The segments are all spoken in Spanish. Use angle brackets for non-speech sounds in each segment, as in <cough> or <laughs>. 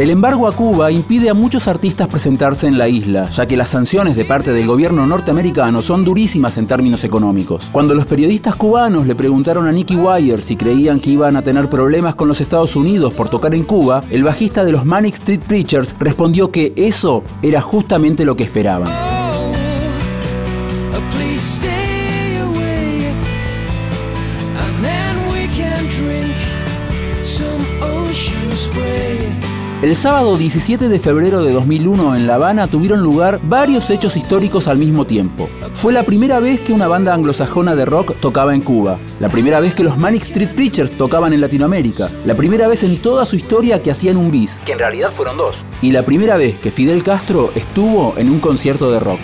El embargo a Cuba impide a muchos artistas presentarse en la isla, ya que las sanciones de parte del gobierno norteamericano son durísimas en términos económicos. Cuando los periodistas cubanos le preguntaron a Nicky Wire si creían que iban a tener problemas con los Estados Unidos por tocar en Cuba, el bajista de los Manic Street Preachers respondió que eso era justamente lo que esperaban. Oh, El sábado 17 de febrero de 2001 en La Habana tuvieron lugar varios hechos históricos al mismo tiempo. Fue la primera vez que una banda anglosajona de rock tocaba en Cuba, la primera vez que los Manic Street Preachers tocaban en Latinoamérica, la primera vez en toda su historia que hacían un bis, que en realidad fueron dos, y la primera vez que Fidel Castro estuvo en un concierto de rock.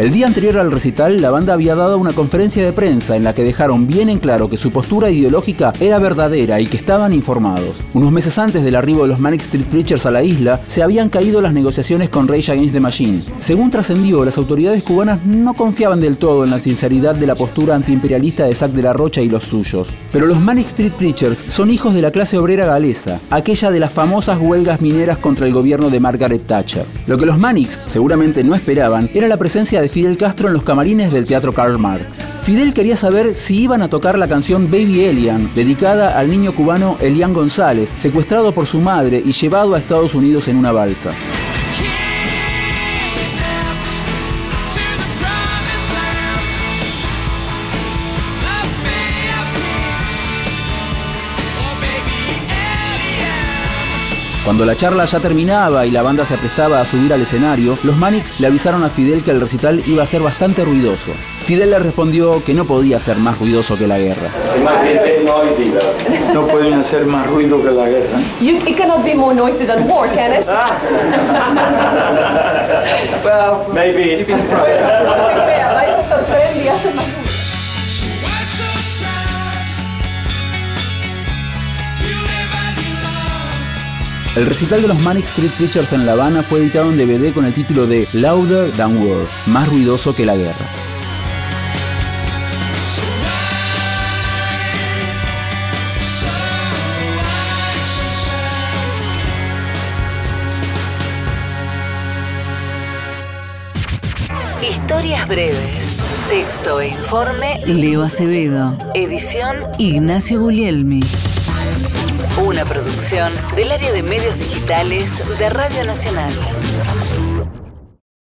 El día anterior al recital, la banda había dado una conferencia de prensa en la que dejaron bien en claro que su postura ideológica era verdadera y que estaban informados. Unos meses antes del arribo de los Manic Street Preachers a la isla, se habían caído las negociaciones con Rage Against the Machine. Según trascendió, las autoridades cubanas no confiaban del todo en la sinceridad de la postura antiimperialista de Zack de la Rocha y los suyos. Pero los Manic Street Preachers son hijos de la clase obrera galesa, aquella de las famosas huelgas mineras contra el gobierno de Margaret Thatcher. Lo que los Manics seguramente no esperaban era la presencia de Fidel Castro en los camarines del Teatro Karl Marx. Fidel quería saber si iban a tocar la canción Baby Elian, dedicada al niño cubano Elian González, secuestrado por su madre y llevado a Estados Unidos en una balsa. Cuando la charla ya terminaba y la banda se aprestaba a subir al escenario, los Manics le avisaron a Fidel que el recital iba a ser bastante ruidoso. Fidel le respondió que no podía ser más ruidoso que la guerra. No pueden hacer más ruido que la guerra. You, it cannot be more noisy than war, can it? <laughs> well, Maybe. El recital de los Manic Street Preachers en La Habana fue editado en DVD con el título de Louder Than War, más ruidoso que la guerra. Historias breves. Texto e informe Leo Acevedo. Edición Ignacio Guglielmi. Una producción del área de medios digitales de Radio Nacional.